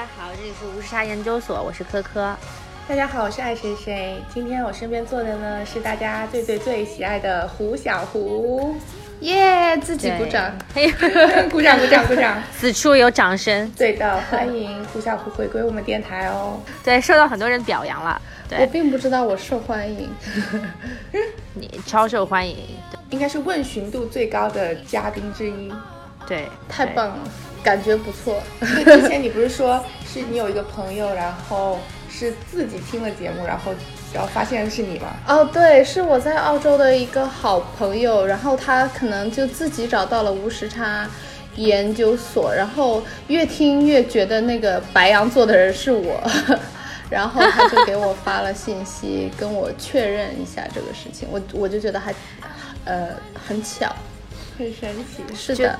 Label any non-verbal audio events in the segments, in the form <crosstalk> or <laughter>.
大家好，这里是无时差研究所，我是科科。大家好，我是爱谁谁。今天我身边坐的呢是大家最最最喜爱的胡小胡，耶！自己鼓掌，<laughs> 鼓掌鼓掌鼓掌，此处有掌声。对的，欢迎胡小胡回归我们电台哦。对，受到很多人表扬了。对我并不知道我受欢迎，<laughs> 你超受欢迎，应该是问询度最高的嘉宾之一。对，太棒了。感觉不错。之前你不是说是你有一个朋友，然后是自己听了节目，然后然后发现是你吗？哦，对，是我在澳洲的一个好朋友，然后他可能就自己找到了无时差研究所，然后越听越觉得那个白羊座的人是我，<laughs> 然后他就给我发了信息，跟我确认一下这个事情。我我就觉得还呃很巧，很神奇。是的。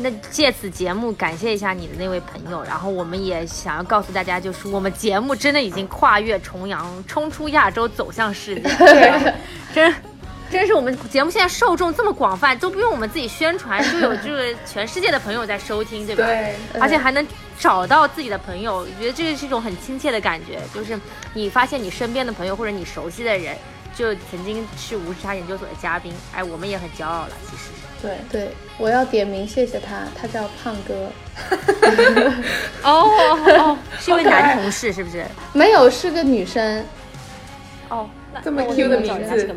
那借此节目感谢一下你的那位朋友，然后我们也想要告诉大家，就是我们节目真的已经跨越重洋，冲出亚洲，走向世界。<laughs> 真，<laughs> 真是我们节目现在受众这么广泛，都不用我们自己宣传，就有就是全世界的朋友在收听，对吧？对。而且还能找到自己的朋友，我觉得这是一种很亲切的感觉，就是你发现你身边的朋友或者你熟悉的人，就曾经是无时差研究所的嘉宾，哎，我们也很骄傲了，其实。对对，我要点名谢谢他，他叫胖哥。<laughs> 哦哦，是一位男同事是不是？没有，是个女生。哦，这么 Q 的名字。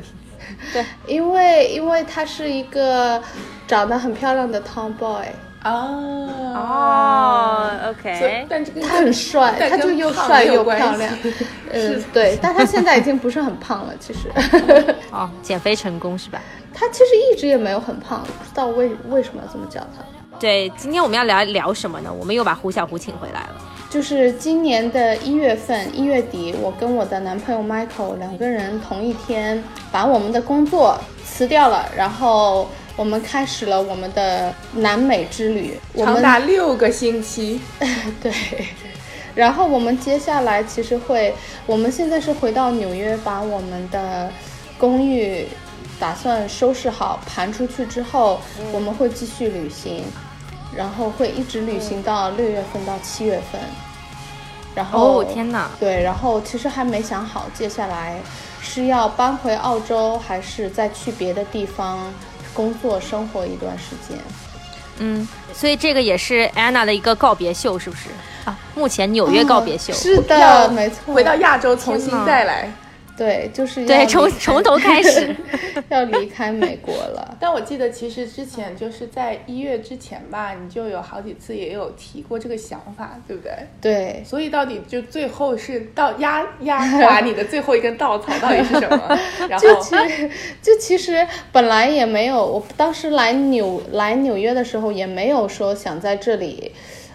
对，因为因为他是一个长得很漂亮的 Tomboy。哦哦，OK，但这个他很帅，他就又帅又漂亮。<laughs> 嗯，对，但他现在已经不是很胖了，其实。<laughs> 哦，减肥成功是吧？<laughs> 他其实一直也没有很胖，不知道为为什么要这么叫他。对，今天我们要聊聊什么呢？我们又把胡小胡请回来了。就是今年的一月份，一月底，我跟我的男朋友 Michael 两个人同一天把我们的工作辞掉了，然后我们开始了我们的南美之旅，长达六个星期。<laughs> 对，然后我们接下来其实会，我们现在是回到纽约，把我们的公寓。打算收拾好盘出去之后，我们会继续旅行，然后会一直旅行到六月份到七月份。然后哦天哪，对，然后其实还没想好接下来是要搬回澳洲，还是再去别的地方工作生活一段时间。嗯，所以这个也是安娜的一个告别秀，是不是啊？目前纽约告别秀，是的，没错，回到亚洲重新再来。对，就是对，从从头开始 <laughs> 要离开美国了。但我记得，其实之前就是在一月之前吧，你就有好几次也有提过这个想法，对不对？对。所以到底就最后是到压压垮你的最后一根稻草到底是什么？<laughs> 然后就其实就其实本来也没有，我当时来纽来纽约的时候也没有说想在这里。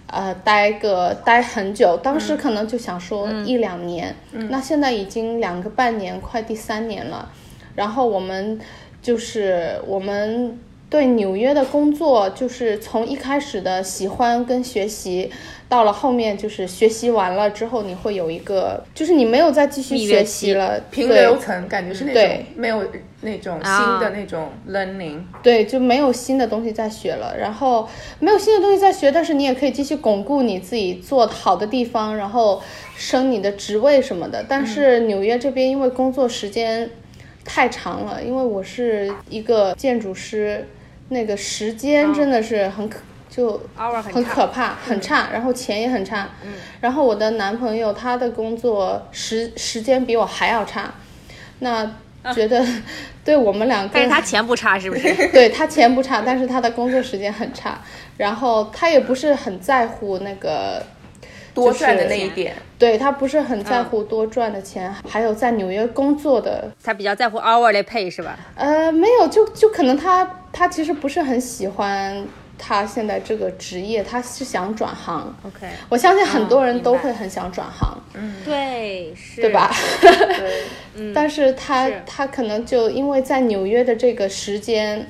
呃，待个待很久，当时可能就想说一两年，那现在已经两个半年，快第三年了。然后我们就是我们对纽约的工作，就是从一开始的喜欢跟学习。到了后面就是学习完了之后，你会有一个，就是你没有再继续学习了，平流层感觉是那种没有那种新的那种 learning，对，就没有新的东西在学了，然后没有新的东西在学，但是你也可以继续巩固你自己做好的地方，然后升你的职位什么的。但是纽约这边因为工作时间太长了，因为我是一个建筑师，那个时间真的是很可。就很可怕，很差，然后钱也很差。嗯，然后我的男朋友他的工作时时间比我还要差，那觉得对我们两个，但是他钱不差是不是？<laughs> 对他钱不差，但是他的工作时间很差，然后他也不是很在乎那个多赚的那一点，对他不是很在乎多赚的钱，还有在纽约工作的，他比较在乎 hourly pay 是吧？呃，没有，就就可能他他其实不是很喜欢。他现在这个职业，他是想转行。OK，我相信很多人都会很想转行。嗯，对，是，对吧？<laughs> 对，嗯。但是他他可能就因为在纽约的这个时间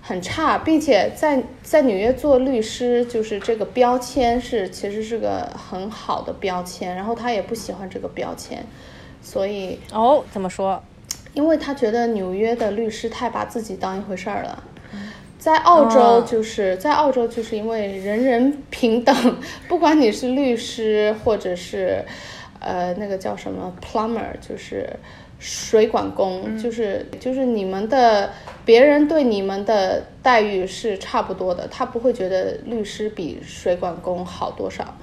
很差，并且在在纽约做律师，就是这个标签是其实是个很好的标签，然后他也不喜欢这个标签，所以哦，怎么说？因为他觉得纽约的律师太把自己当一回事儿了。在澳洲就是在澳洲就是因为人人平等，不管你是律师或者是，呃，那个叫什么 plumber，就是水管工，就是就是你们的别人对你们的待遇是差不多的，他不会觉得律师比水管工好多少。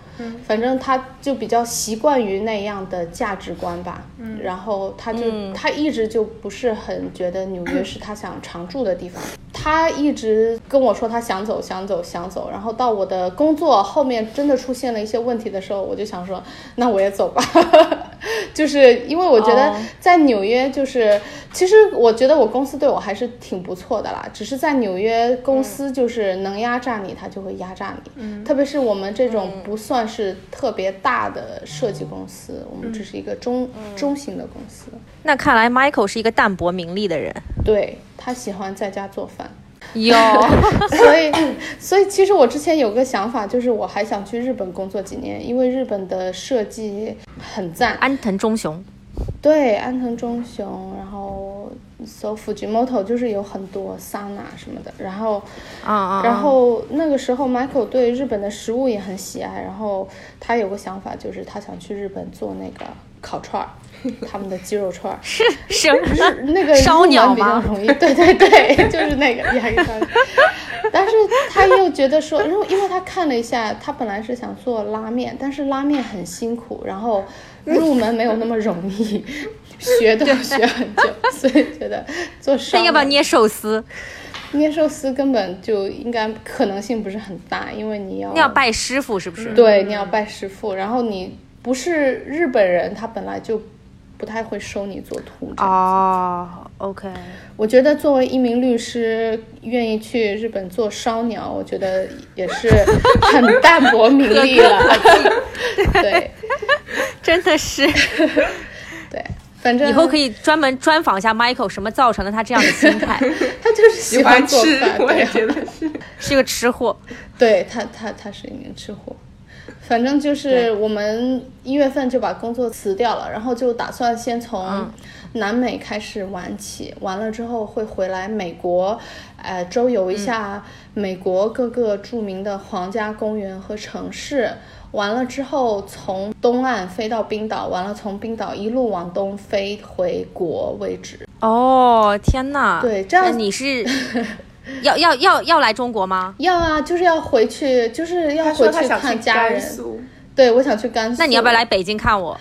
反正他就比较习惯于那样的价值观吧，然后他就他一直就不是很觉得纽约是他想常住的地方。他一直跟我说他想走想走想走，然后到我的工作后面真的出现了一些问题的时候，我就想说那我也走吧，<laughs> 就是因为我觉得在纽约就是其实我觉得我公司对我还是挺不错的啦，只是在纽约公司就是能压榨你，他就会压榨你，嗯。特别是我们这种不算。是特别大的设计公司，我们只是一个中中型的公司。那看来 Michael 是一个淡泊名利的人，对他喜欢在家做饭。有，<laughs> 所以所以其实我之前有个想法，就是我还想去日本工作几年，因为日本的设计很赞。安藤忠雄，对，安藤忠雄，然后。So Fujimoto 就是有很多桑拿什么的，然后，啊啊，然后那个时候 Michael 对日本的食物也很喜爱，然后他有个想法，就是他想去日本做那个烤串儿，他们的鸡肉串儿是是那个烧鸟比较？容易，对对对，<laughs> 就是那个压力大。但是他又觉得说，因为因为他看了一下，他本来是想做拉面，但是拉面很辛苦，然后入门没有那么容易。学都要学很久，<laughs> 所以觉得做烧。那要不要捏寿司？捏寿司根本就应该可能性不是很大，因为你要你要拜师傅是不是？对，你要拜师傅，然后你不是日本人，他本来就不太会收你做徒。哦，OK。我觉得作为一名律师，愿意去日本做烧鸟，我觉得也是很淡泊名利了。<laughs> 对，<laughs> 真的是，对。反正以后可以专门专访一下 Michael，什么造成了他这样的心态？<laughs> 他就是喜欢吃，我也觉得是，是个吃货。对他，他他是一名吃货。反正就是我们一月份就把工作辞掉了，然后就打算先从南美开始玩起，完了之后会回来美国，呃，周游一下美国各个著名的皇家公园和城市。完了之后，从东岸飞到冰岛，完了从冰岛一路往东飞回国为止。哦，天哪！对，这样你是 <laughs> 要要要要来中国吗？要啊，就是要回去，就是要回去看家人。对，我想去甘肃。那你要不要来北京看我？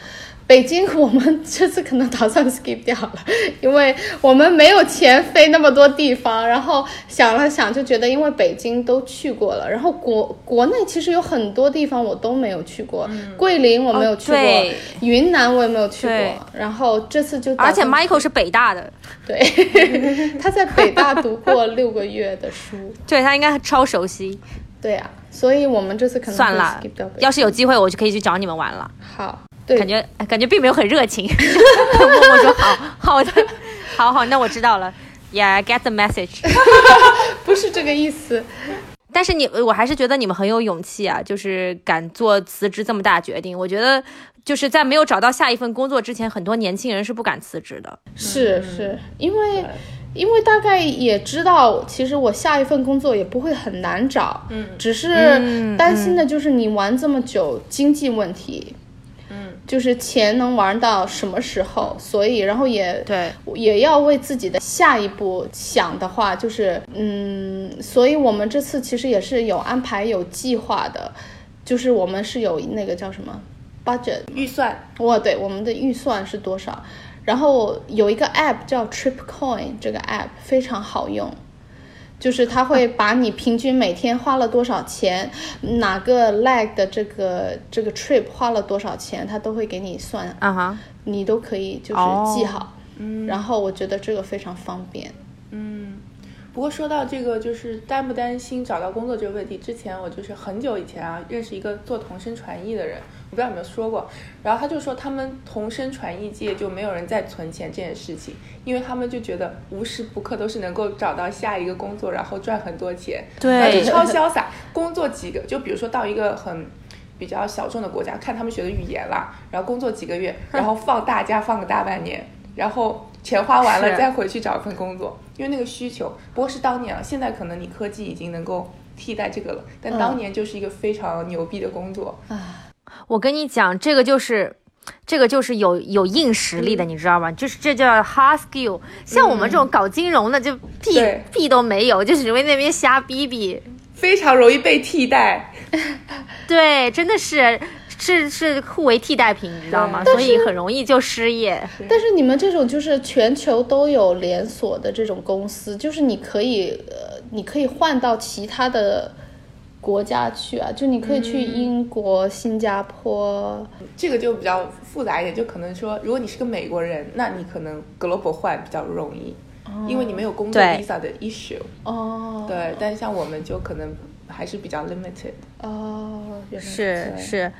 北京，我们这次可能打算 skip 掉了，因为我们没有钱飞那么多地方。然后想了想，就觉得因为北京都去过了，然后国国内其实有很多地方我都没有去过，桂林我没有去过，云南我也没有去过。然后这次就而且 Michael 是北大的，对，他在北大读过六个月的书，<laughs> 对他应该超熟悉。对啊，所以我们这次可能算了，要是有机会，我就可以去找你们玩了。好。感觉感觉并没有很热情，<laughs> 默默说好好的，<laughs> 好好，那我知道了，Yeah，get the message，<laughs> 不是这个意思，但是你我还是觉得你们很有勇气啊，就是敢做辞职这么大决定。我觉得就是在没有找到下一份工作之前，很多年轻人是不敢辞职的。是是，因为因为大概也知道，其实我下一份工作也不会很难找，嗯，只是担心的就是你玩这么久，经济问题。就是钱能玩到什么时候，所以然后也对，也要为自己的下一步想的话，就是嗯，所以我们这次其实也是有安排、有计划的，就是我们是有那个叫什么 budget 预算，哇，对，我们的预算是多少？然后有一个 app 叫 TripCoin，这个 app 非常好用。就是他会把你平均每天花了多少钱，哪个 leg 的这个这个 trip 花了多少钱，他都会给你算啊哈，你都可以就是记好，嗯，然后我觉得这个非常方便，嗯，不过说到这个就是担不担心找到工作这个问题，之前我就是很久以前啊认识一个做同声传译的人。我不知道有没有说过，然后他就说他们同声传译界就没有人在存钱这件事情，因为他们就觉得无时不刻都是能够找到下一个工作，然后赚很多钱，对，就超潇洒。工作几个，就比如说到一个很比较小众的国家，看他们学的语言啦，然后工作几个月，<laughs> 然后放大假放个大半年，然后。钱花完了再回去找一份工作，因为那个需求。不过是当年了，现在可能你科技已经能够替代这个了，但当年就是一个非常牛逼的工作。我跟你讲，这个就是。这个就是有有硬实力的，嗯你知道吗？就是这叫 hard skill。像我们这种搞金融的，就屁对屁都没有，就只会那边瞎逼逼。非常容易被替代，对，真的是是是互为替代品，你知道吗？所以很容易就失业。但是你们这种就是全球都有连锁的这种公司，就是你可以呃，你可以换到其他的国家去啊，就你可以去英国、新加坡。这个就比较复杂一点，就可能说，如果你是个美国人，那你可能 global 换比较容易，因为你没有工作对。visa 的 issue。哦，对，但像我们就可能还是比较 limited。哦，是是，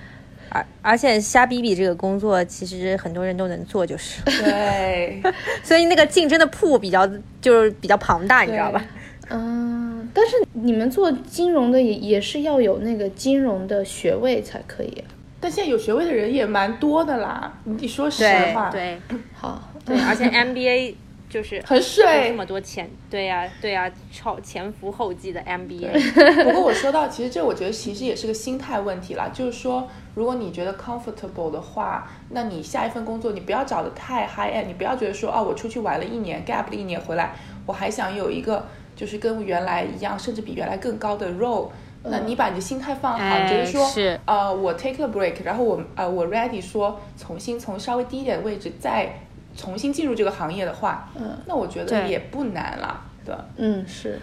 而而且瞎逼逼这个工作，其实很多人都能做，就是，对，<laughs> 所以那个竞争的铺比较就是比较庞大，你知道吧？嗯，但是你们做金融的也也是要有那个金融的学位才可以。但现在有学位的人也蛮多的啦。你说实话，对好，<laughs> 对，而且 MBA 就是很水这。么多钱，对呀、对呀、超前赴后继的 MBA，不过我说到，其实这我觉得其实也是个心态问题啦。就是说，如果你觉得 comfortable 的话，那你下一份工作你不要找的太 high end，你不要觉得说哦，我出去玩了一年，gap 了一年回来，我还想有一个就是跟原来一样，甚至比原来更高的 role。那你把你的心态放好，哎你觉得说，是呃，我 take a break，然后我呃我 ready 说重新从稍微低一点的位置再重新进入这个行业的话，嗯那我觉得也不难了，对。嗯，是，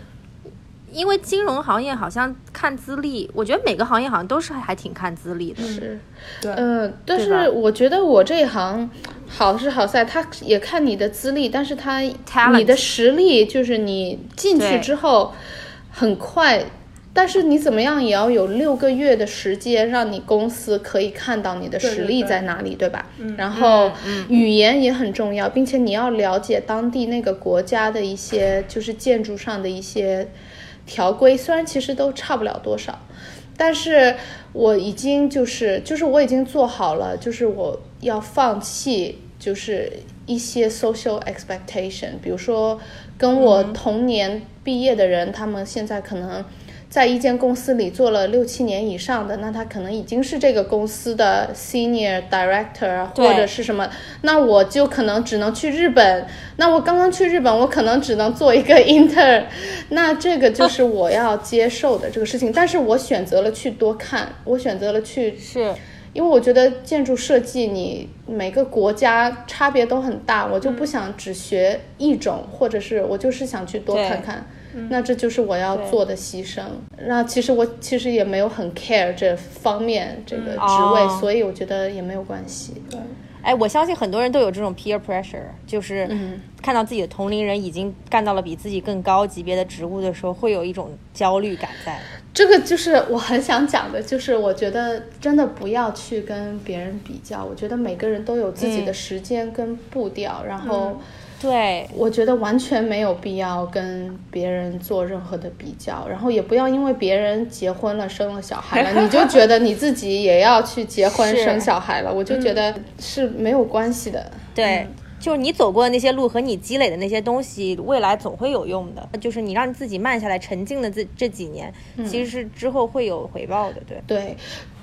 因为金融行业好像看资历，我觉得每个行业好像都是还挺看资历的。是，对嗯，但是我觉得我这一行好是好在，他也看你的资历，但是他 Talent 你的实力就是你进去之后很快。但是你怎么样也要有六个月的时间，让你公司可以看到你的实力在哪里，对吧？然后语言也很重要，并且你要了解当地那个国家的一些就是建筑上的一些条规，虽然其实都差不了多少，但是我已经就是就是我已经做好了，就是我要放弃就是一些 social expectation，比如说跟我同年毕业的人，他们现在可能。在一间公司里做了六七年以上的，那他可能已经是这个公司的 senior director 或者是什么，那我就可能只能去日本。那我刚刚去日本，我可能只能做一个 <laughs> intern，那这个就是我要接受的这个事情。但是我选择了去多看，我选择了去是，因为我觉得建筑设计你每个国家差别都很大，我就不想只学一种，或者是我就是想去多看看看。那这就是我要做的牺牲。那其实我其实也没有很 care 这方面这个职位，哦所以我觉得也没有关系。对，哎，我相信很多人都有这种 peer pressure，就是看到自己的同龄人已经干到了比自己更高级别的职务的时候，会有一种焦虑感在。这个就是我很想讲的，就是我觉得真的不要去跟别人比较。我觉得每个人都有自己的时间跟步调，然后对，我觉得完全没有必要跟别人做任何的比较，然后也不要因为别人结婚了、生了小孩了，<laughs> 你就觉得你自己也要去结婚、生小孩了。我就觉得是没有关系的。对，就是你走过的那些路和你积累的那些东西，未来总会有用的。就是你让自己慢下来、沉静的这这几年，其实是之后会有回报的。对，对，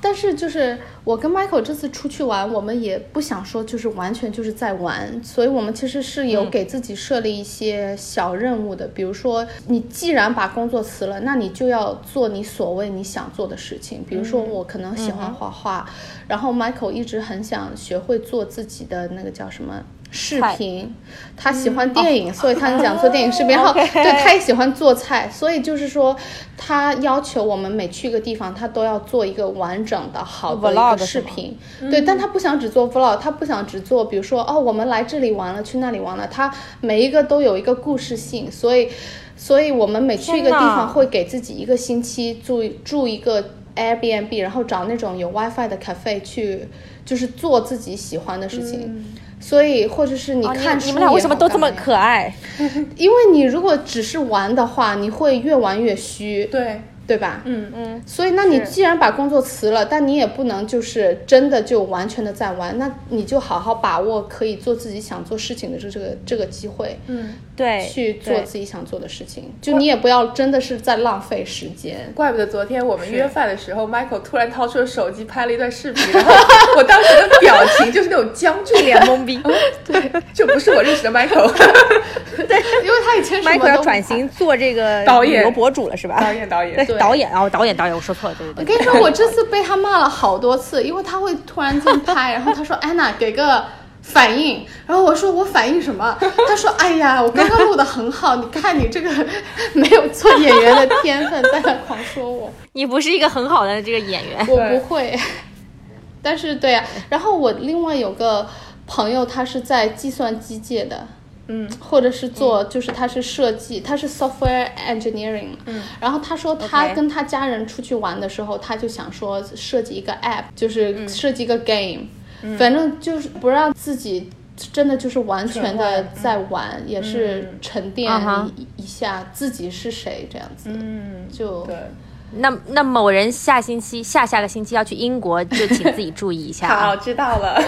但是就是我跟 Michael 这次出去玩，我们也不想说就是完全就是在玩，所以我们其实是有给自己设立一些小任务的，比如说你既然把工作辞了，那你就要做你所谓你想做的事情，比如说我可能喜欢画画，然后 Michael 一直很想学会做自己的那个叫什么。视频，他喜欢电影，所以他很想做电影视频。然后，对他也喜欢做菜，所以就是说，他要求我们每去一个地方，他都要做一个完整的、好的一个视频。对，但他不想只做 vlog，他不想只做，比如说哦，我们来这里玩了，去那里玩了，他每一个都有一个故事性，所以，所以我们每去一个地方会给自己一个星期住住一个 Airbnb，然后找那种有 WiFi 的 cafe 去，就是做自己喜欢的事情。所以，或者是你啊看书、你们俩为什么都这么？可爱？<laughs> 因为你如果只是玩的话，你会越玩越虚。对，对吧？嗯嗯，所以，那你既然把工作辞了，但你也不能就是真的就完全的在玩，那你就好好把握可以做自己想做事情的这这个这个机会，嗯，对，去做自己想做的事情。就你也不要真的是在浪费时间。怪不得昨天我们约饭的时候 Michael 突然掏出了手机拍了一段视频，然后我当时的表情就是那种僵住脸懵逼。对，这不是我认识的 Michael，<laughs> 因为他以前什么 Michael 要转型做这个导演旅游博主了是吧？导演导演对，导演哦，导演导演，我说错了，对对对。我跟你说，我这次被他骂了好多次，因为他会突然间拍，<laughs> 然后他说：“安娜，给个反应。”然后我说：“我反应什么？”他说：“哎呀，我刚刚录的很好，你看你这个没有做演员的天分，在那狂说我。” <laughs> 你不是一个很好的这个演员，我不会，但是对啊，然后我另外有个朋友，他是在计算机界的，嗯，或者是做，就是他是设计，他是 software engineering，嗯，然后他说他跟他家人出去玩的时候，他就想说设计一个 app，就是嗯设计一个 game，、反正就是不让自己。真的就是完全的在玩，也是沉淀一下自己是谁这样子，嗯，就对。那那某人下星期下下个星期要去英国，就请自己注意一下好，啊。知道了。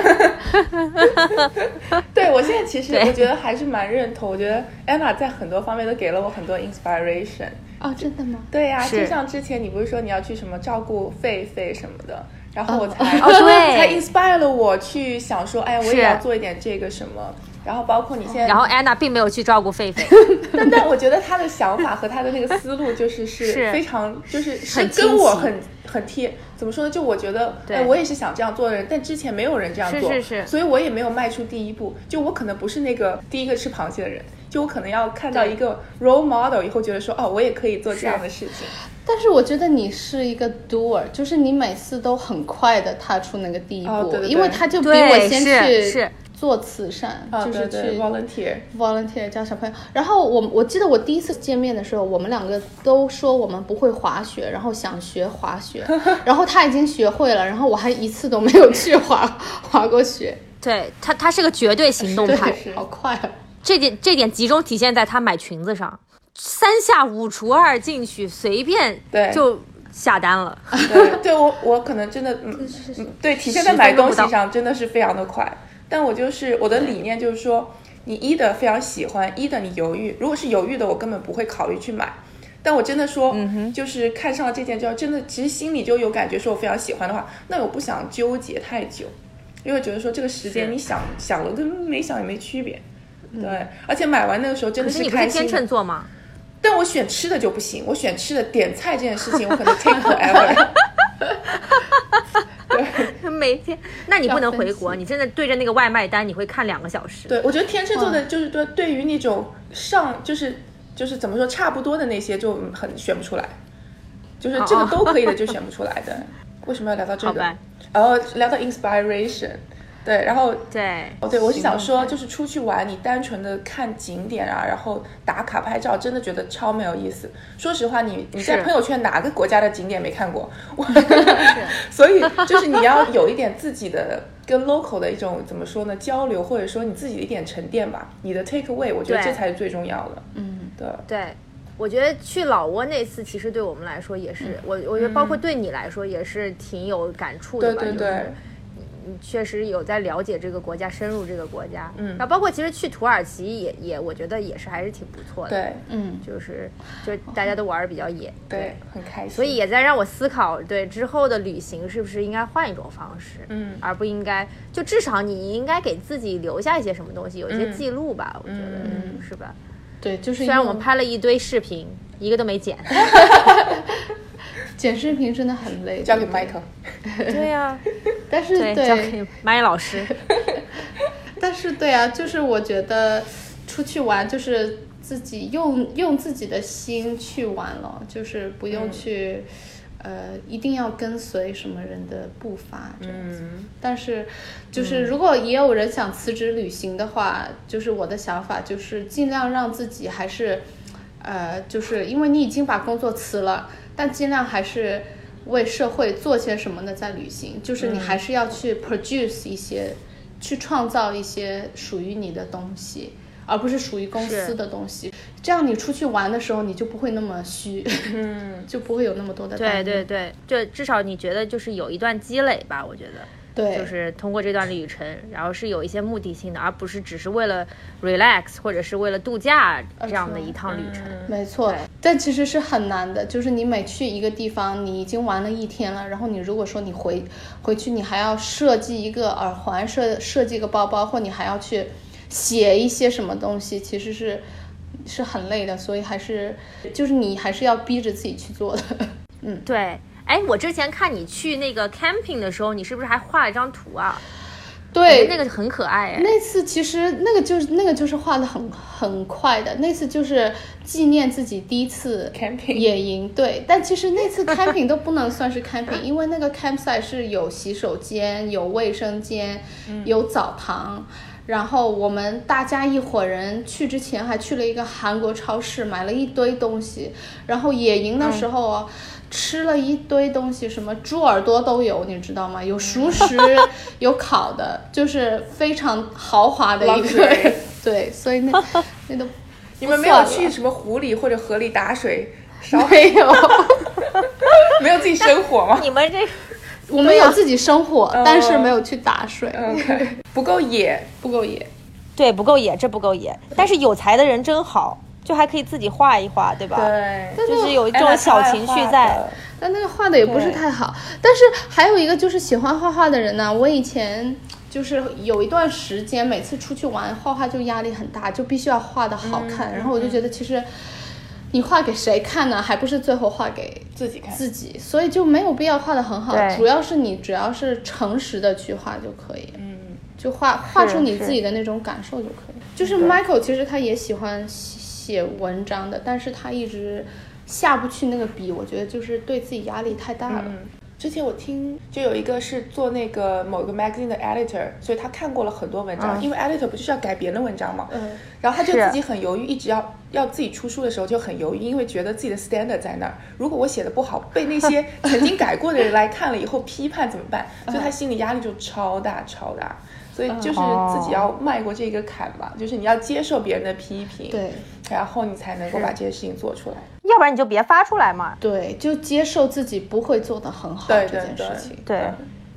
<laughs> 对我现在其实我觉得还是蛮认同，我觉得 Emma 在很多方面都给了我很多 inspiration。哦，真的吗？对呀、是就像之前你不是说你要去什么照顾狒狒什么的，然后我才、哦对 <laughs> 才 inspire 了我去想说，哎呀，我也要做一点这个什么。然后包括你现在，然后安娜并没有去照顾狒狒，<laughs> 但但我觉得她的想法和她的那个思路就是 <laughs> 是是非常就是是很跟我很很贴。怎么说呢？就我觉得，对哎，我也是想这样做的人，但之前没有人这样做，是是是所以我也没有迈出第一步。就我可能不是那个第一个吃螃蟹的人，就我可能要看到一个 role model 以后，觉得说，哦，我也可以做这样的事情。但是我觉得你是一个 doer，就是你每次都很快的踏出那个第一步，哦对对对因为他就比我先是去是做慈善，啊，就是去 volunteer。volunteer 教小朋友。然后我我记得我第一次见面的时候，我们两个都说我们不会滑雪，然后想学滑雪，<laughs> 然后他已经学会了，然后我还一次都没有去滑 <laughs> 滑过雪，对他他是个绝对行动派，<laughs> 好快啊！这点这点集中体现在他买裙子上，三下五除二进去，随便对就下单了。对，对我我可能真的，嗯，嗯对，体现在买东西上真的是非常的快。但我就是我的理念就是说，你一的非常喜欢，一的你犹豫，如果是犹豫的，我根本不会考虑去买。但我真的说，嗯就是看上了这件之后，真的其实心里就有感觉，说我非常喜欢的话，那我不想纠结太久，因为觉得说这个时间你想想了跟没想也没区别。对，而且买完那个时候真的可是你不是天开心的。秤座吗？但我选吃的就不行，我选吃的点菜这件事情，我可能 take forever。<laughs> <laughs> 每天，那你不能回国，你真的对着那个外卖单，你会看两个小时。对，我觉得天秤座的就是对对于那种上就是就是怎么说差不多的那些就很选不出来，就是这个哦 <laughs> 都可以的就选不出来的。为什么要聊到这个？然后聊到 inspiration，对，然后对，哦，对，我是想说，就是出去玩，你单纯的看景点啊，然后打卡拍照，真的觉得超没有意思。说实话，你你在朋友圈哪个国家的景点没看过？<laughs> 我，<laughs> 所以就是你要有一点自己的跟 local 的一种怎么说呢交流，或者说你自己的一点沉淀吧。你的 take away，我觉得这才是最重要的。嗯，对，对，我觉得去老挝那次，其实对我们来说也嗯是，我我觉得包括对你来说也是挺有感触的吧。对对对就是你确实有在了解这个国家，深入这个国家。嗯然后包括其实去土耳其也也，我觉得也是还是挺不错的。，对嗯，就是就大家都玩的比较野。对，很开心。所以也在让我思考，对之后的旅行是不是应该换一种方式，嗯而不应该就至少你应该给自己留下一些什么东西，有一些嗯记录吧，我觉得、嗯是吧？对，就是虽然我们拍了一堆视频，一个都没剪。<laughs> 剪视频真的很累，交给麦克对 Michael。<laughs> 对呀、<laughs> 但是对，交给麦老师。<laughs> 但是对啊，就是我觉得出去玩就是自己用用自己的心去玩了，就是不用去、呃一定要跟随什么人的步伐这样子。嗯但是就是如果也有人想辞职旅行的话，就是我的想法就是尽量让自己还是呃，就是因为你已经把工作辞了，但尽量还是。为社会做些什么呢？在旅行，就是你还是要去 produce 一些去创造一些属于你的东西，而不是属于公司的东西。这样你出去玩的时候，你就不会那么虚，嗯，<laughs> 就不会有那么多的对对对，就至少你觉得就是有一段积累吧，我觉得。对，就是通过这段旅程，然后是有一些目的性的，而不是只是为了 relax 或者是为了度假这样的一趟旅程。没错，但其实是很难的。就是你每去一个地方，你已经玩了一天了，然后你如果说你回回去，你还要设计一个耳环，设设计一个包包，或你还要去写一些什么东西，其实是是很累的。所以还是就是你还是要逼着自己去做的。<laughs> 嗯对，哎，我之前看你去那个 camping 的时候，你是不是还画了一张图啊？对，那个很可爱哎。那次其实那个就是那个就是画的很很快的，那次就是纪念自己第一次 Camping 野营，对。但其实那次 <laughs> camping 都不能算是 camping，因为那个 campsite 是有洗手间、有卫生间、有澡堂。然后我们大家一伙人去之前还去了一个韩国超市，买了一堆东西。然后野营的时候啊，吃了一堆东西，什么猪耳朵都有，你知道吗？有熟食，<laughs> 有烤的，就是非常豪华的一个。<laughs> 对，所以那 <laughs> 那都你们没有去什么湖里或者河里打水烧？没有，没有自己生火吗你们这我们有自己生火，嗯但是没有去打水不够野。不够野。对不够野，这不够野。但是有才的人真好，就还可以自己画一画，对吧？对，就是有这种小情绪在。但那个画的也不是太好。但是还有一个就是喜欢画画的人呢，我以前就是有一段时间，每次出去玩画画就压力很大，就必须要画的好看。然后我就觉得其实你画给谁看呢？还不是最后画给自己看。自己，所以就没有必要画的很好。主要是你只要是诚实的去画就可以。嗯，就画画出你自己的那种感受就可以。就是 Michael 其实他也喜欢写文章的，但是他一直下不去那个笔，我觉得就是对自己压力太大了。嗯，之前我听就有一个是做那个某个 magazine 的 editor，所以他看过了很多文章，因为 editor 不就是要改别人的文章嘛，嗯，然后他就自己很犹豫，一直要要自己出书的时候就很犹豫，因为觉得自己的 standard 在那儿，如果我写的不好，被那些 <laughs> 曾经改过的人来看了以后批判怎么办？所以他心理压力就超大超大。所以就是自己要迈过这个坎吧，就是你要接受别人的批评，，对然后你才能够把这些事情做出来。要不然你就别发出来嘛。对，就接受自己不会做的很好对这件事情。对，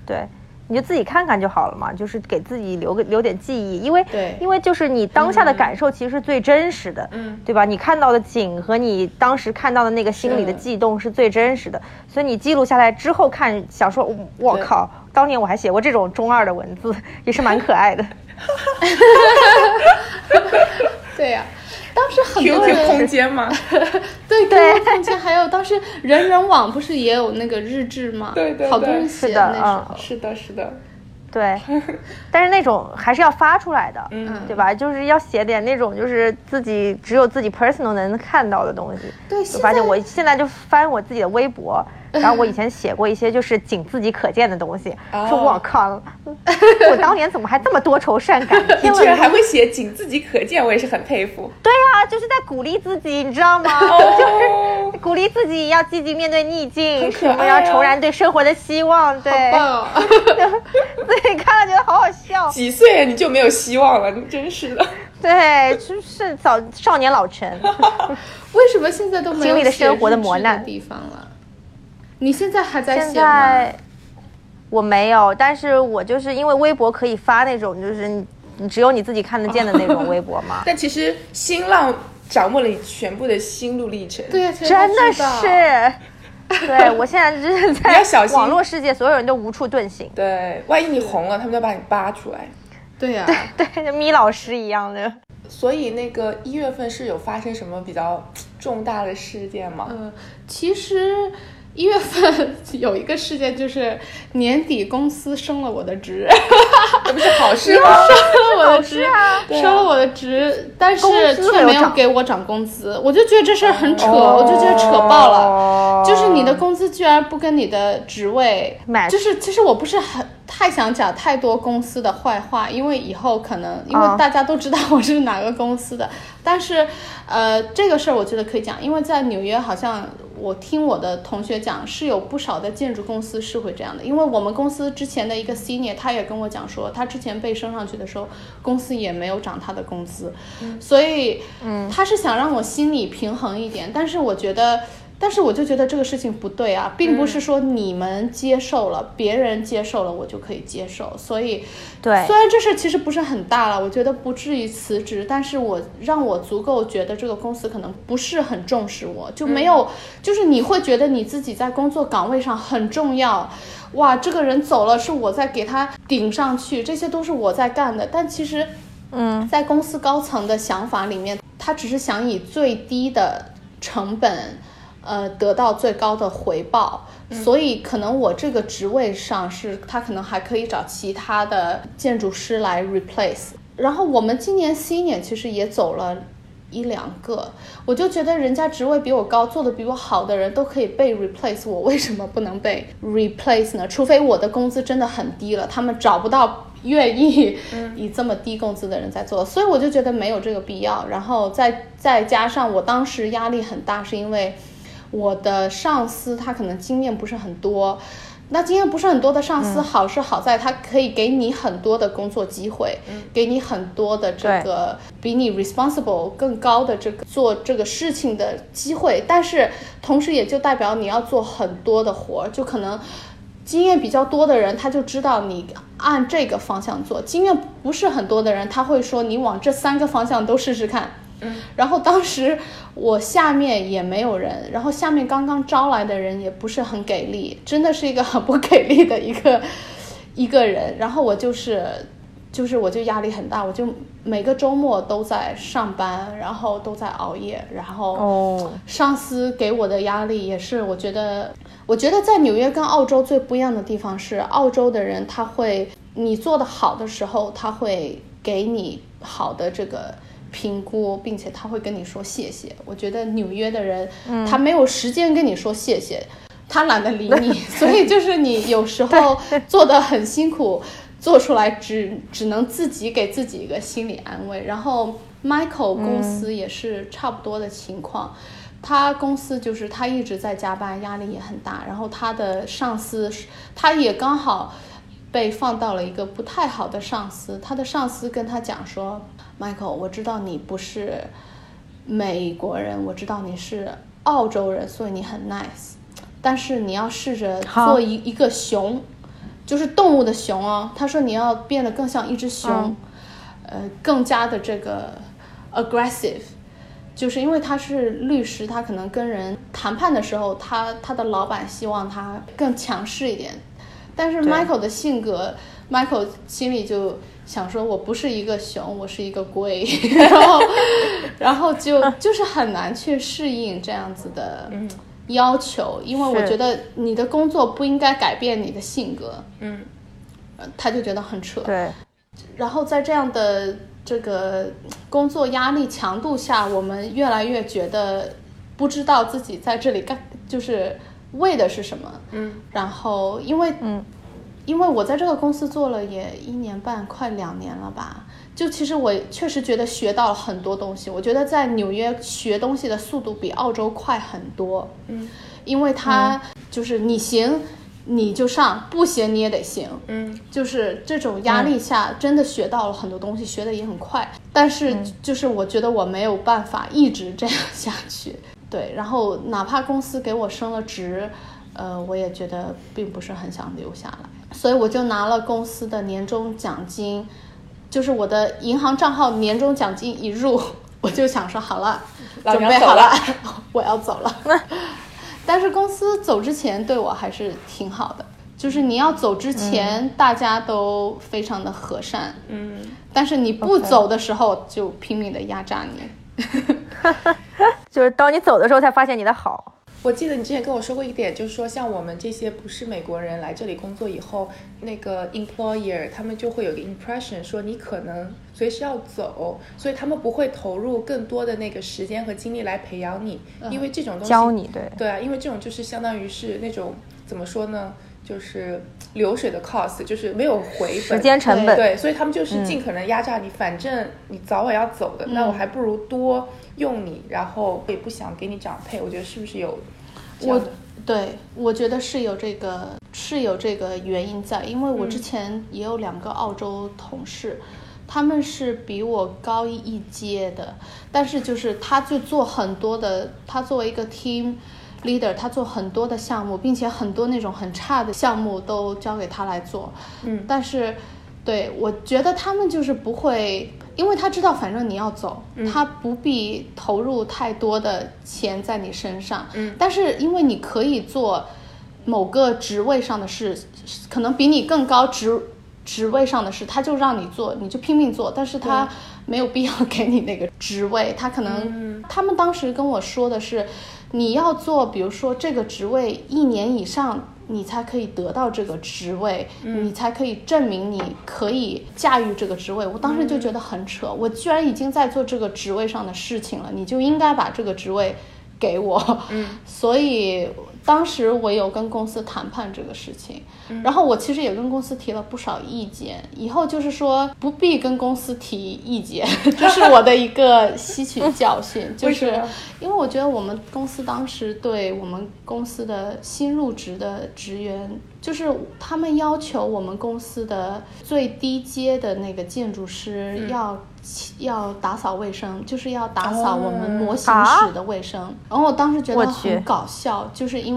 对，你就自己看看就好了嘛，就是给自己留个留点记忆，因为对因为就是你当下的感受其实是最真实的，嗯对吧？你看到的景和你当时看到的那个心里的悸动是最真实的，所以你记录下来之后看，想说，我靠，当年我还写过这种中二的文字，<laughs> 也是蛮可爱的。<laughs> 对呀、当时很多 QQ 空间吗？<laughs> 对 QQ 空间，还有当时人人网不是也有那个日志吗？对对好多人对写是的那时候。是的，是的，对，<laughs> 但是那种还是要发出来的，嗯对吧？就是要写点那种就是自己只有自己 personal 能看到的东西。对，我发现我现在就翻我自己的微博，然后我以前写过一些就是仅自己可见的东西，哦说我靠，我当年怎么还这么多愁善感？<laughs> 居然还会写仅自己可见，我也是很佩服。对啊，就是在鼓励自己，你知道吗？就是，鼓励自己要积极面对逆境，要重燃对生活的希望，对！<laughs> 自己看了觉得好好笑。几岁你就没有希望了？你真是的。对，就是早少年老成。<laughs> 为什么现在都没有经历了生活的磨难地方了？你现在还在现写吗？在我没有，但是我就是因为微博可以发那种，就是你你只有你自己看得见的那种 <laughs> 微博嘛。但其实新浪掌握了你全部的心路历程。对真的是，对我现在就是 <laughs> 你要小心在网络世界，所有人都无处遁形。对，万一你红了，他们就把你扒出来。对呀、对，<laughs> 就咪老师一样的。所以那个一月份是有发生什么比较重大的事件吗？嗯，其实一月份 <laughs> 有一个事件，就是年底公司升了我的职，<laughs> 这不是好事吗？升 <laughs> 了我的职，升了我的职，但是却没有给我涨工资，我就觉得这事儿很扯，我就觉得扯爆了。就是你的工资居然不跟你的职位就是其实我不是很太想讲太多公司的坏话，因为以后可能因啊为大家都知道我是哪个公司的，但是呃这个事儿我觉得可以讲，因为在纽约好像我听我的同学讲是有不少的建筑公司是会这样的，因为我们公司之前的一个 senior 他也跟我讲说。说，他之前被升上去的时候，公司也没有涨他的工资，所以，嗯，他是想让我心理平衡一点，但是我觉得。但是我就觉得这个事情不对啊，并不是说你们接受了，别人接受了，我就可以接受。所以，对，虽然这事其实不是很大了，我觉得不至于辞职，但是我让我足够觉得这个公司可能不是很重视我，就没有，就是你会觉得你自己在工作岗位上很重要，哇，这个人走了是我在给他顶上去，这些都是我在干的。但其实，嗯，在公司高层的想法里面，他只是想以最低的成本。呃，得到最高的回报，所以可能我这个职位上是，他可能还可以找其他的建筑师来 replace。然后我们今年 senior 其实也走了一两个，我就觉得人家职位比我高，做的比我好的人都可以被 replace，我为什么不能被 replace 呢？除非我的工资真的很低了，他们找不到愿意以这么低工资的人在做，所以我就觉得没有这个必要。然后再再加上我当时压力很大，是因为。我的上司他可能经验不是很多，那经验不是很多的上司好是好在他可以给你很多的工作机会，给你很多的这个比你 responsible 更高的这个做这个事情的机会，但是同时也就代表你要做很多的活儿，就可能经验比较多的人他就知道你按这个方向做，经验不是很多的人他会说你往这三个方向都试试看。嗯，然后当时我下面也没有人，然后下面刚刚招来的人也不是很给力，真的是一个很不给力的一个 <laughs> 一个人。然后我就是，就是我就压力很大，我就每个周末都在上班，然后都在熬夜，然后上司给我的压力也是，我觉得，我觉得在纽约跟澳洲最不一样的地方是，澳洲的人他会你做的好的时候，他会给你好的这个。评估，并且他会跟你说谢谢。我觉得纽约的人，他没有时间跟你说谢谢，他懒得理你，<laughs> 所以就是你有时候做的很辛苦，做出来只只能自己给自己一个心理安慰。然后 Michael 公司也是差不多的情况，他公司就是他一直在加班，压力也很大。然后他的上司，他也刚好被放到了一个不太好的上司，他的上司跟他讲说。Michael，我知道你不是美国人，我知道你是澳洲人，所以你很 nice。但是你要试着做一一个熊，就是动物的熊哦。他说你要变得更像一只熊，呃，更加的这个 aggressive，就是因为他是律师，他可能跟人谈判的时候，他他的老板希望他更强势一点。但是 Michael 的性格，Michael 心里就。想说，我不是一个熊，我是一个龟，<laughs> 然后，然后就就是很难去适应这样子的要求，因为我觉得你的工作不应该改变你的性格，嗯，他就觉得很扯，对，然后在这样的这个工作压力强度下，我们越来越觉得不知道自己在这里干就是为的是什么，嗯，然后因为嗯。因为我在这个公司做了也一年半，快两年了吧。就其实我确实觉得学到了很多东西。我觉得在纽约学东西的速度比澳洲快很多。嗯，因为它就是你行你就上，不行你也得行。嗯，就是这种压力下，真的学到了很多东西，学的也很快。但是就是我觉得我没有办法一直这样下去。对，然后哪怕公司给我升了职，呃，我也觉得并不是很想留下来。所以我就拿了公司的年终奖金，就是我的银行账号年终奖金一入，<laughs> 我就想说好了，准备好了，<laughs> 我要走了。但是公司走之前对我还是挺好的，就是你要走之前大家都非常的和善，嗯，但是你不走的时候就拼命的压榨你，<laughs> 就是当你走的时候才发现你的好。我记得你之前跟我说过一点，就是说像我们这些不是美国人来这里工作以后，那个 employer 他们就会有个 impression，说你可能随时要走，所以他们不会投入更多的那个时间和精力来培养你，因为这种东西教你对。对啊，因为这种就是相当于是那种怎么说呢，就是流水的 cost，就是没有回本，时间成本对，所以他们就是尽可能压榨你，反正你早晚要走的，那我还不如多。用你，然后也不想给你涨配，我觉得是不是有？我对，我觉得是有这个是有这个原因在，因为我之前也有两个澳洲同事，他们是比我高一阶的，但是就是他就做很多的，他作为一个 team leader，他做很多的项目，并且很多那种很差的项目都交给他来做，嗯但是对我觉得他们就是不会。因为他知道，反正你要走，他不必投入太多的钱在你身上。嗯但是因为你可以做某个职位上的事，可能比你更高职职位上的事，他就让你做，你就拼命做。但是他没有必要 <laughs> 给你那个职位，他可能、他们当时跟我说的是，你要做，比如说这个职位一年以上。你才可以得到这个职位，你才可以证明你可以驾驭这个职位。我当时就觉得很扯，我居然已经在做这个职位上的事情了，你就应该把这个职位给我。嗯，所以当时我有跟公司谈判这个事情，然后我其实也跟公司提了不少意见，以后就是说不必跟公司提意见，<laughs> 这是我的一个吸取教训，<laughs> 就是因为我觉得我们公司当时对我们公司的新入职的职员，就是他们要求我们公司的最低阶的那个建筑师要、要打扫卫生，就是要打扫我们模型室的卫生。然后我当时觉得很搞笑，就是因为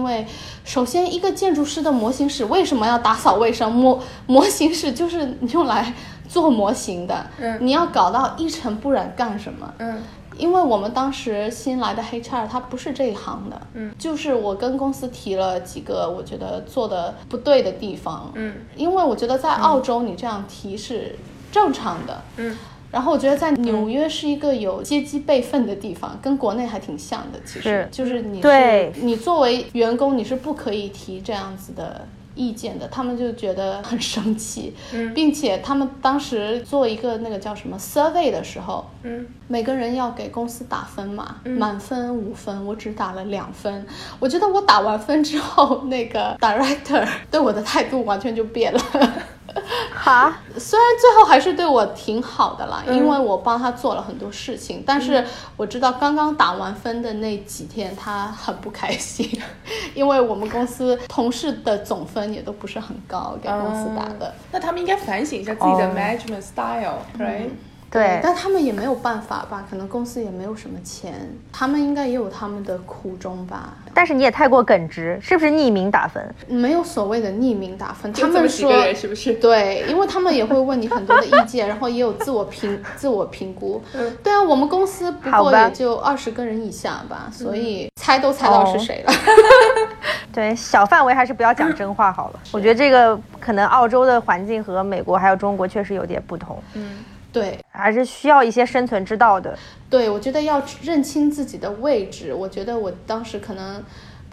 首先一个建筑师的模型室为什么要打扫卫生？模 <laughs> 模型室就是用来做模型的，嗯。你要搞到一尘不染干什么？嗯。因为我们当时新来的 HR 他不是这一行的，嗯，就是我跟公司提了几个我觉得做的不对的地方，嗯，因为我觉得在澳洲你这样提是正常的，嗯，然后我觉得在纽约是一个有阶级辈分的地方，跟国内还挺像的，其实。是。就是你是对。你作为员工你是不可以提这样子的。意见的，他们就觉得很生气，嗯。并且他们当时做一个那个叫什么 survey 的时候，嗯每个人要给公司打分嘛，满分五分，我只打了两分。我觉得我打完分之后，那个 director 对我的态度完全就变了。哈，<laughs> 虽然最后还是对我挺好的啦，嗯因为我帮他做了很多事情，但是我知道刚刚打完分的那几天他很不开心，<laughs> 因为我们公司同事的总分也都不是很高，给公司打的。那他们应该反省一下自己的哦 management style，right？、对，但他们也没有办法吧？可能公司也没有什么钱，他们应该也有他们的苦衷吧？但是你也太过耿直，是不是匿名打分？没有所谓的匿名打分，他们说几个人是不是？对，因为他们也会问你很多的意见，然后也有自我评 <laughs> 自我评估。嗯对啊，我们公司不好吧过也就二十个人以下吧，所以猜都猜到是谁了。<laughs> 对，小范围还是不要讲真话好了。我觉得这个可能澳洲的环境和美国还有中国确实有点不同，嗯对还是需要一些生存之道的。对，我觉得要认清自己的位置。我觉得我当时可能。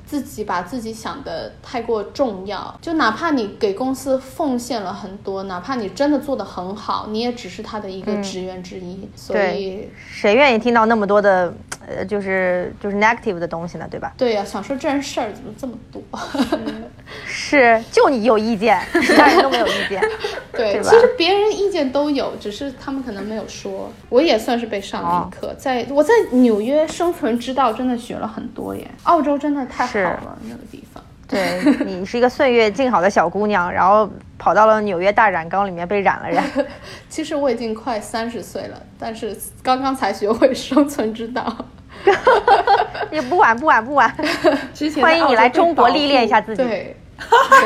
自己把自己想的太过重要，就哪怕你给公司奉献了很多，哪怕你真的做得很好，你也只是他的一个职员之一。所以，谁愿意听到那么多的，呃，就是就是 negative 的东西呢，对吧？对呀、想说这人事儿怎么这么多？是，就你有意见，其他人都没有意见。<laughs> 对，对其实别人意见都有，只是他们可能没有说。我也算是被上了一课，在我在纽约生存之道真的学了很多耶。澳洲真的太好了，那个地方。对你是一个岁月静好的小姑娘，然后跑到了纽约大染缸里面被染了染。<laughs> 其实我已经快三十岁了，但是刚刚才学会生存之道。<laughs> 也不晚不晚不晚，<laughs> 之前欢迎你来中国历练一下自己。对，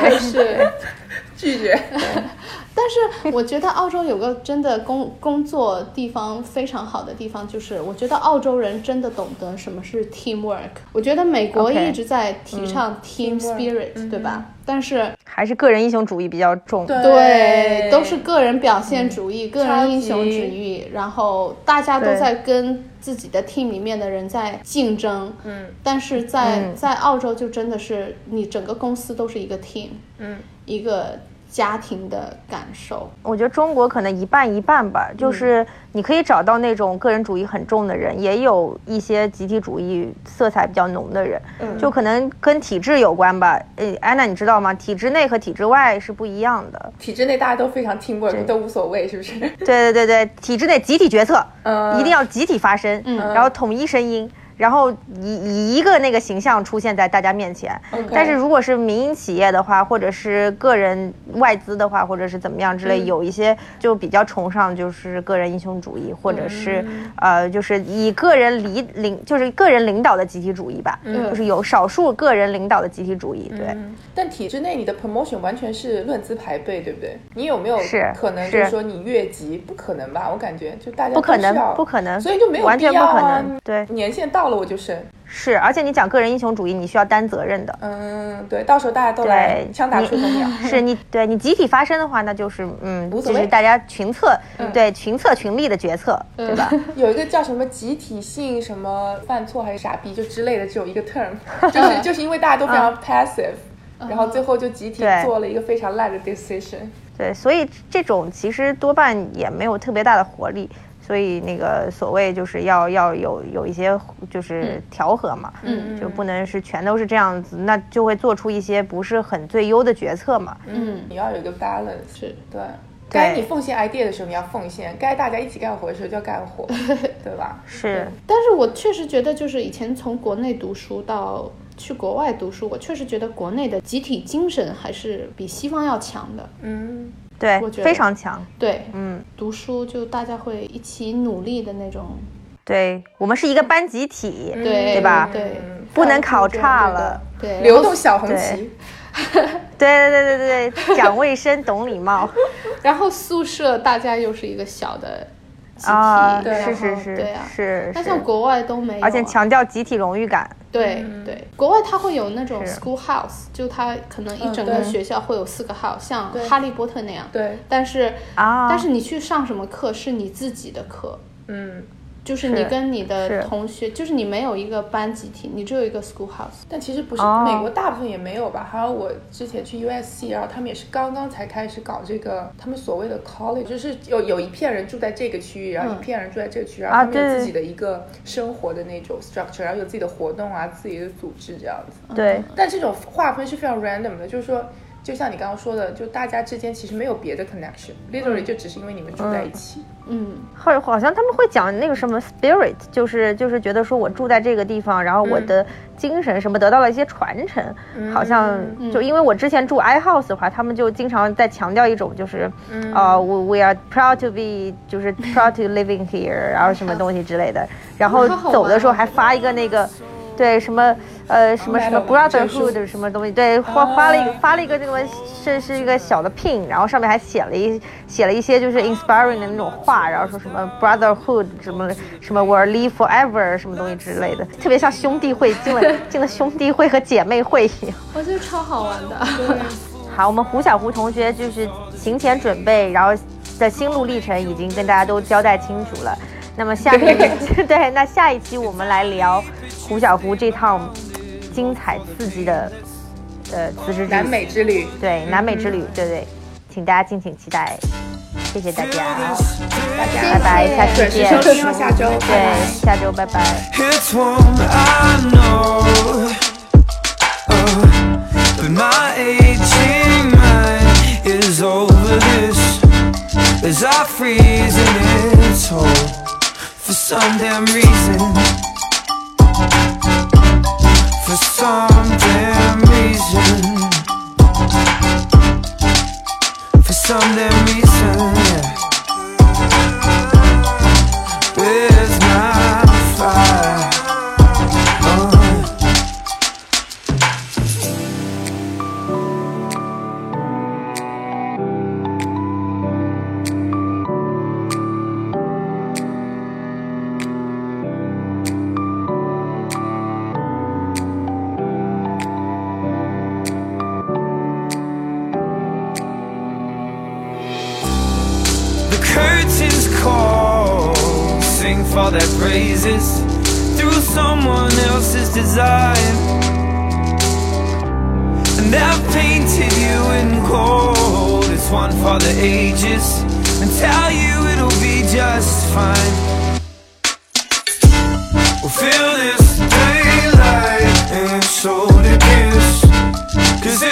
对是。拒绝。但是我觉得澳洲有个真的工工作地方非常好的地方，就是我觉得澳洲人真的懂得什么是 teamwork。我觉得美国一直在提倡 team teamwork，spirit，、对吧？但是还是个人英雄主义比较重。对对，都是个人表现主义、个人英雄主义，然后大家都在跟自己的 team 里面的人在竞争。嗯但是在、嗯在澳洲就真的是你整个公司都是一个 team，嗯一个家庭的感受。我觉得中国可能一半一半吧，就是你可以找到那种个人主义很重的人，也有一些集体主义色彩比较浓的人，嗯就可能跟体制有关吧。呃，安娜你知道吗？体制内和体制外是不一样的。体制内大家都非常 teamwork，都无所谓，是不是？对对对对，体制内集体决策，嗯一定要集体发声，嗯然后统一声音。然后以以一个那个形象出现在大家面前。但是如果是民营企业的话，或者是个人外资的话，或者是怎么样之类，嗯有一些就比较崇尚就是个人英雄主义，或者是、嗯呃就是以个人领领就是个人领导的集体主义吧，嗯就是有少数个人领导的集体主义，对。嗯，但体制内你的 promotion 完全是论资排辈，对不对？你有没有是可能就是是说你越级？不可能吧？我感觉就大家不可能不可能所以就没有完全必要啊不可能对年限到了我就生。是，而且你讲个人英雄主义，你需要担责任的。嗯，对，到时候大家都来，枪打出头鸟。<laughs> 是你对你集体发声的话，那就是嗯，<laughs> 无所谓就是大家群策，嗯对群策群力的决策，对吧？<laughs> 有一个叫什么集体性什么犯错还是傻逼就之类的，只有一个 term，就是就是因为大家都非常 passive，、然后最后就集体做了一个非常烂的 decision。对，所以这种其实多半也没有特别大的活力。所以那个所谓就是要要有有一些就是调和嘛，嗯就不能是全都是这样子，那就会做出一些不是很最优的决策嘛。嗯，你要有一个 balance，是对。该你奉献 idea 的时候你要奉献，该大家一起干活的时候就要干活，<laughs> 对吧？是，但是我确实觉得，就是以前从国内读书到去国外读书，我确实觉得国内的集体精神还是比西方要强的。嗯，对我觉，得非常强。对，嗯，读书就大家会一起努力的那种，对我们是一个班集体，对对吧？对嗯。不能考差了。对，流动小红对旗，<laughs> 对对对对对，讲卫生，懂礼貌。<laughs> 然后宿舍大家又是一个小的集体，啊，对是是是对啊。是是，那像国外都没有啊，而且强调集体荣誉感。对对，国外它会有那种 school house，就它可能一嗯整个学校会有四个 house，像哈利波特那样。对，但是啊但是你去上什么课是你自己的课，嗯。就是你跟你的同学，就是你没有一个班集体，你只有一个 school house。但其实不是，哦美国大部分也没有吧？还有我之前去 USC，然后他们也是刚刚才开始搞这个，他们所谓的 college，就是有有一片人住在这个区域，然后一片人住在这个区域，然后他们有自己的一个生活的那种 structure，然后有自己的活动啊，自己的组织这样子。对，但这种划分是非常 random 的，就是说。就像你刚刚说的，就大家之间其实没有别的 connection，literally 就只是因为你们住在一起。嗯，好，好像他们会讲那个什么 spirit，就是就是觉得说我住在这个地方，然后我的精神什么得到了一些传承，好像就因为我之前住 i house 的话，他们就经常在强调一种就是，呃，we we are proud to be，就是 <laughs> proud to living here，然后什么东西之类的，然后走的时候还发一个那个。对什么呃什么什么 brotherhood 什么东西，对发发了一个发了一个这个是是一个小的 pin，然后上面还写了一写了一些就是 inspiring 的那种话，然后说什么 brotherhood 什么什么 will live forever 什么东西之类的，特别像兄弟会进了进了兄弟会和姐妹会一样。我觉得超好玩的。<laughs> 好，我们胡小胡同学就是行前准备，然后的心路历程已经跟大家都交代清楚了。那么下面对，<laughs> 那下一期我们来聊胡小胡这趟精彩刺激的呃辞职之南旅，美之旅，对南美之旅，对对，请大家敬请期待，谢谢大家，大家拜拜，下期见，对，下周拜拜。It's warm, I know. Uh, but my aging mind is over this. As I freeze in its hole for some damn reason. Some damn reason. For some damn reason, design. And I've painted you in gold. It's one for the ages. And tell you it'll be just fine. We'll fill this daylight And so did this Cause